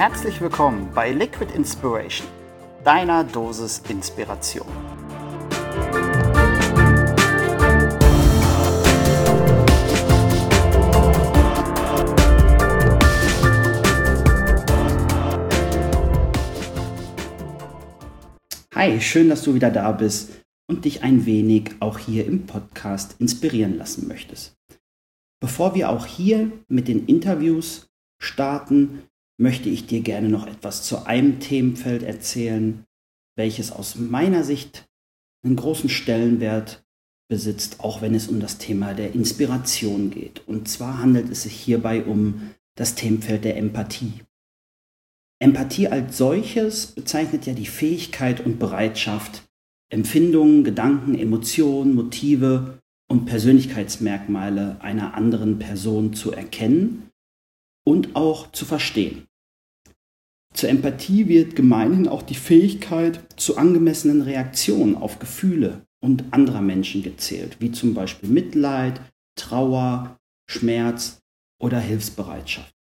Herzlich willkommen bei Liquid Inspiration, deiner Dosis Inspiration. Hi, schön, dass du wieder da bist und dich ein wenig auch hier im Podcast inspirieren lassen möchtest. Bevor wir auch hier mit den Interviews starten, möchte ich dir gerne noch etwas zu einem Themenfeld erzählen, welches aus meiner Sicht einen großen Stellenwert besitzt, auch wenn es um das Thema der Inspiration geht. Und zwar handelt es sich hierbei um das Themenfeld der Empathie. Empathie als solches bezeichnet ja die Fähigkeit und Bereitschaft, Empfindungen, Gedanken, Emotionen, Motive und Persönlichkeitsmerkmale einer anderen Person zu erkennen und auch zu verstehen. Zur Empathie wird gemeinhin auch die Fähigkeit zu angemessenen Reaktionen auf Gefühle und anderer Menschen gezählt, wie zum Beispiel Mitleid, Trauer, Schmerz oder Hilfsbereitschaft.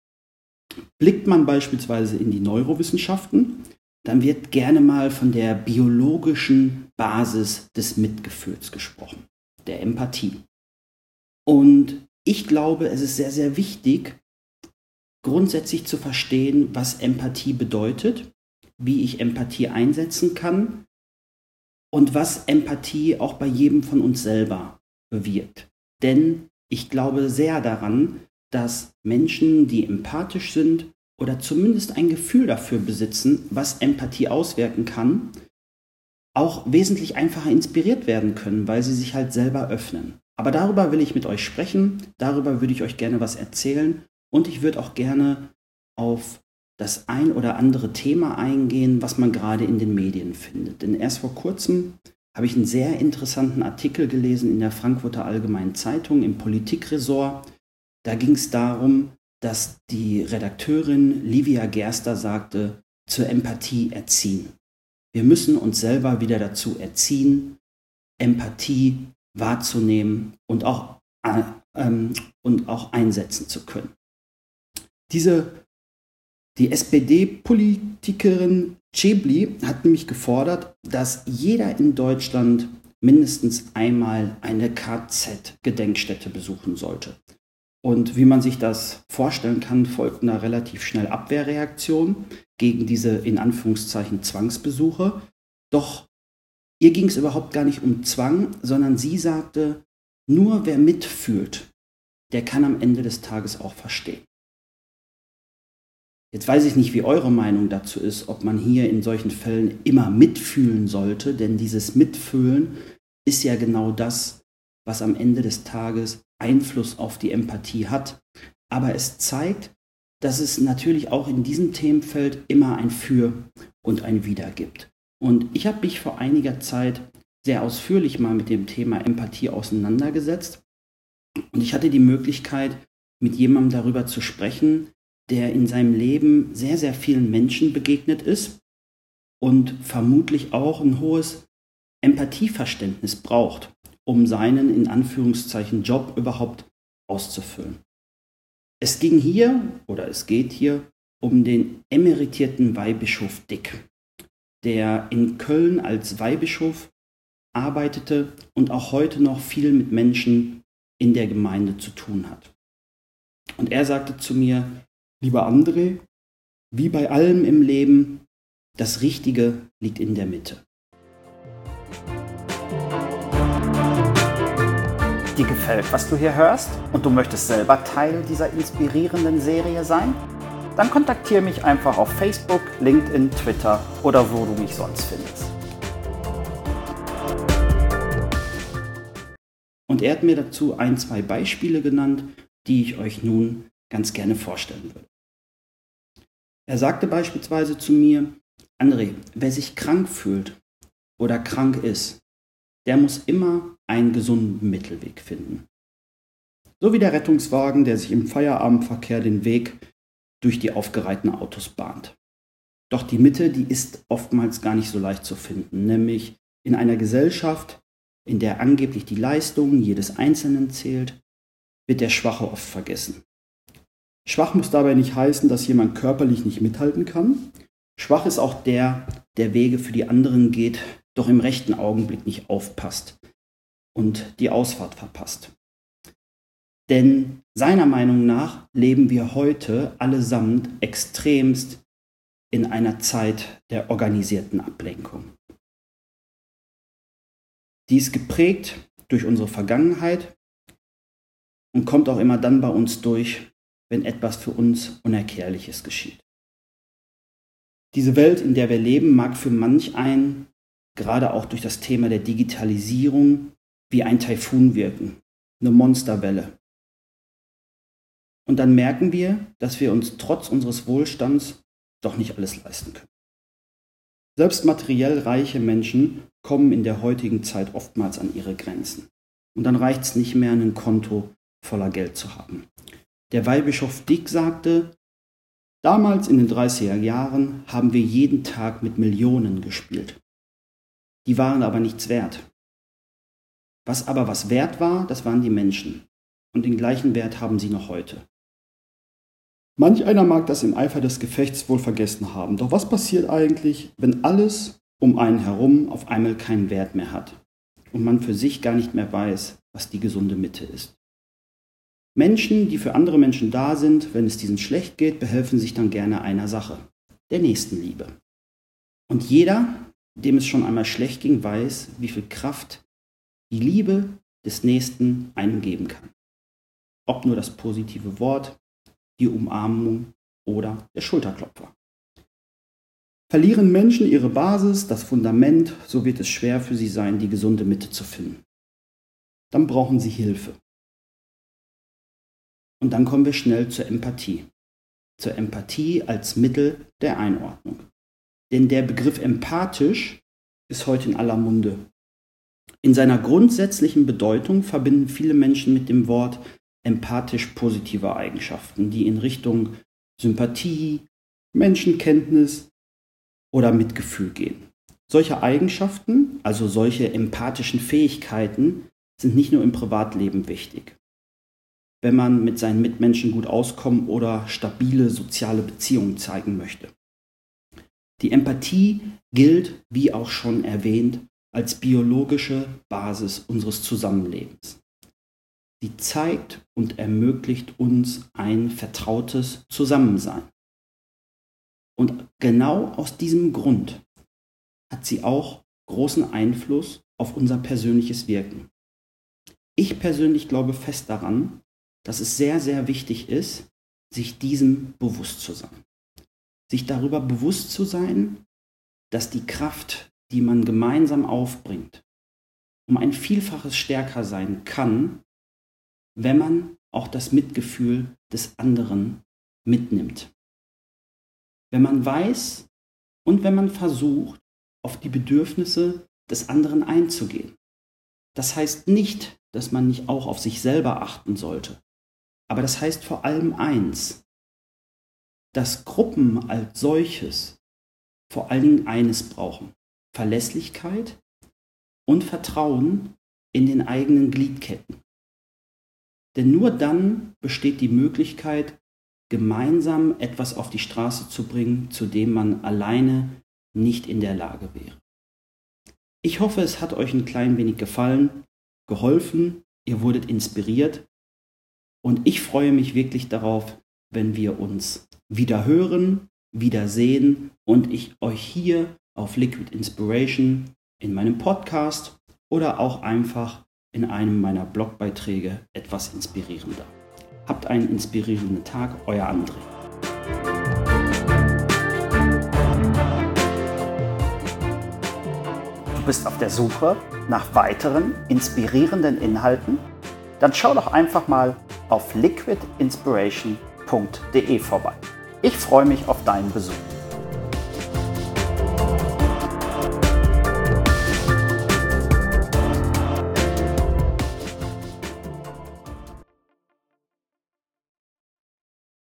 Blickt man beispielsweise in die Neurowissenschaften, dann wird gerne mal von der biologischen Basis des Mitgefühls gesprochen, der Empathie. Und ich glaube, es ist sehr, sehr wichtig, grundsätzlich zu verstehen, was Empathie bedeutet, wie ich Empathie einsetzen kann und was Empathie auch bei jedem von uns selber bewirkt. Denn ich glaube sehr daran, dass Menschen, die empathisch sind oder zumindest ein Gefühl dafür besitzen, was Empathie auswirken kann, auch wesentlich einfacher inspiriert werden können, weil sie sich halt selber öffnen. Aber darüber will ich mit euch sprechen, darüber würde ich euch gerne was erzählen und ich würde auch gerne auf das ein oder andere Thema eingehen, was man gerade in den Medien findet. Denn erst vor kurzem habe ich einen sehr interessanten Artikel gelesen in der Frankfurter Allgemeinen Zeitung im Politikressort. Da ging es darum, dass die Redakteurin Livia Gerster sagte, zur Empathie erziehen. Wir müssen uns selber wieder dazu erziehen, Empathie wahrzunehmen und auch, äh, ähm, und auch einsetzen zu können. Diese, die SPD-Politikerin Chebli hat nämlich gefordert, dass jeder in Deutschland mindestens einmal eine KZ-Gedenkstätte besuchen sollte. Und wie man sich das vorstellen kann, folgt eine relativ schnell Abwehrreaktion gegen diese in Anführungszeichen Zwangsbesuche. Doch ihr ging es überhaupt gar nicht um Zwang, sondern sie sagte, nur wer mitfühlt, der kann am Ende des Tages auch verstehen. Jetzt weiß ich nicht, wie eure Meinung dazu ist, ob man hier in solchen Fällen immer mitfühlen sollte, denn dieses Mitfühlen ist ja genau das, was am Ende des Tages Einfluss auf die Empathie hat. Aber es zeigt, dass es natürlich auch in diesem Themenfeld immer ein Für und ein Wider gibt. Und ich habe mich vor einiger Zeit sehr ausführlich mal mit dem Thema Empathie auseinandergesetzt. Und ich hatte die Möglichkeit, mit jemandem darüber zu sprechen, der in seinem Leben sehr, sehr vielen Menschen begegnet ist und vermutlich auch ein hohes Empathieverständnis braucht, um seinen in Anführungszeichen Job überhaupt auszufüllen. Es ging hier oder es geht hier um den emeritierten Weihbischof Dick, der in Köln als Weihbischof arbeitete und auch heute noch viel mit Menschen in der Gemeinde zu tun hat. Und er sagte zu mir, Lieber André, wie bei allem im Leben, das Richtige liegt in der Mitte. Dir gefällt, was du hier hörst und du möchtest selber Teil dieser inspirierenden Serie sein? Dann kontaktiere mich einfach auf Facebook, LinkedIn, Twitter oder wo du mich sonst findest. Und er hat mir dazu ein, zwei Beispiele genannt, die ich euch nun ganz gerne vorstellen würde. Er sagte beispielsweise zu mir, André, wer sich krank fühlt oder krank ist, der muss immer einen gesunden Mittelweg finden. So wie der Rettungswagen, der sich im Feierabendverkehr den Weg durch die aufgereihten Autos bahnt. Doch die Mitte, die ist oftmals gar nicht so leicht zu finden, nämlich in einer Gesellschaft, in der angeblich die Leistung jedes Einzelnen zählt, wird der Schwache oft vergessen. Schwach muss dabei nicht heißen, dass jemand körperlich nicht mithalten kann. Schwach ist auch der, der Wege für die anderen geht, doch im rechten Augenblick nicht aufpasst und die Ausfahrt verpasst. Denn seiner Meinung nach leben wir heute allesamt extremst in einer Zeit der organisierten Ablenkung. Die ist geprägt durch unsere Vergangenheit und kommt auch immer dann bei uns durch, wenn etwas für uns Unerklärliches geschieht. Diese Welt, in der wir leben, mag für manch einen, gerade auch durch das Thema der Digitalisierung, wie ein Taifun wirken, eine Monsterwelle. Und dann merken wir, dass wir uns trotz unseres Wohlstands doch nicht alles leisten können. Selbst materiell reiche Menschen kommen in der heutigen Zeit oftmals an ihre Grenzen. Und dann reicht es nicht mehr, ein Konto voller Geld zu haben. Der Weihbischof Dick sagte, damals in den 30er Jahren haben wir jeden Tag mit Millionen gespielt. Die waren aber nichts wert. Was aber was wert war, das waren die Menschen. Und den gleichen Wert haben sie noch heute. Manch einer mag das im Eifer des Gefechts wohl vergessen haben. Doch was passiert eigentlich, wenn alles um einen herum auf einmal keinen Wert mehr hat und man für sich gar nicht mehr weiß, was die gesunde Mitte ist? Menschen, die für andere Menschen da sind, wenn es diesen schlecht geht, behelfen sich dann gerne einer Sache, der Nächstenliebe. Und jeder, dem es schon einmal schlecht ging, weiß, wie viel Kraft die Liebe des Nächsten einem geben kann. Ob nur das positive Wort, die Umarmung oder der Schulterklopfer. Verlieren Menschen ihre Basis, das Fundament, so wird es schwer für sie sein, die gesunde Mitte zu finden. Dann brauchen sie Hilfe. Und dann kommen wir schnell zur Empathie. Zur Empathie als Mittel der Einordnung. Denn der Begriff empathisch ist heute in aller Munde. In seiner grundsätzlichen Bedeutung verbinden viele Menschen mit dem Wort empathisch positive Eigenschaften, die in Richtung Sympathie, Menschenkenntnis oder Mitgefühl gehen. Solche Eigenschaften, also solche empathischen Fähigkeiten, sind nicht nur im Privatleben wichtig. Wenn man mit seinen Mitmenschen gut auskommen oder stabile soziale Beziehungen zeigen möchte. Die Empathie gilt, wie auch schon erwähnt, als biologische Basis unseres Zusammenlebens. Sie zeigt und ermöglicht uns ein vertrautes Zusammensein. Und genau aus diesem Grund hat sie auch großen Einfluss auf unser persönliches Wirken. Ich persönlich glaube fest daran, dass es sehr, sehr wichtig ist, sich diesem bewusst zu sein. Sich darüber bewusst zu sein, dass die Kraft, die man gemeinsam aufbringt, um ein Vielfaches stärker sein kann, wenn man auch das Mitgefühl des anderen mitnimmt. Wenn man weiß und wenn man versucht, auf die Bedürfnisse des anderen einzugehen. Das heißt nicht, dass man nicht auch auf sich selber achten sollte. Aber das heißt vor allem eins, dass Gruppen als solches vor allen Dingen eines brauchen. Verlässlichkeit und Vertrauen in den eigenen Gliedketten. Denn nur dann besteht die Möglichkeit, gemeinsam etwas auf die Straße zu bringen, zu dem man alleine nicht in der Lage wäre. Ich hoffe, es hat euch ein klein wenig gefallen, geholfen, ihr wurdet inspiriert und ich freue mich wirklich darauf, wenn wir uns wieder hören, wieder sehen und ich euch hier auf Liquid Inspiration in meinem Podcast oder auch einfach in einem meiner Blogbeiträge etwas inspirieren darf. Habt einen inspirierenden Tag, euer André. Du bist auf der Suche nach weiteren inspirierenden Inhalten? Dann schau doch einfach mal auf liquidinspiration.de vorbei. Ich freue mich auf deinen Besuch.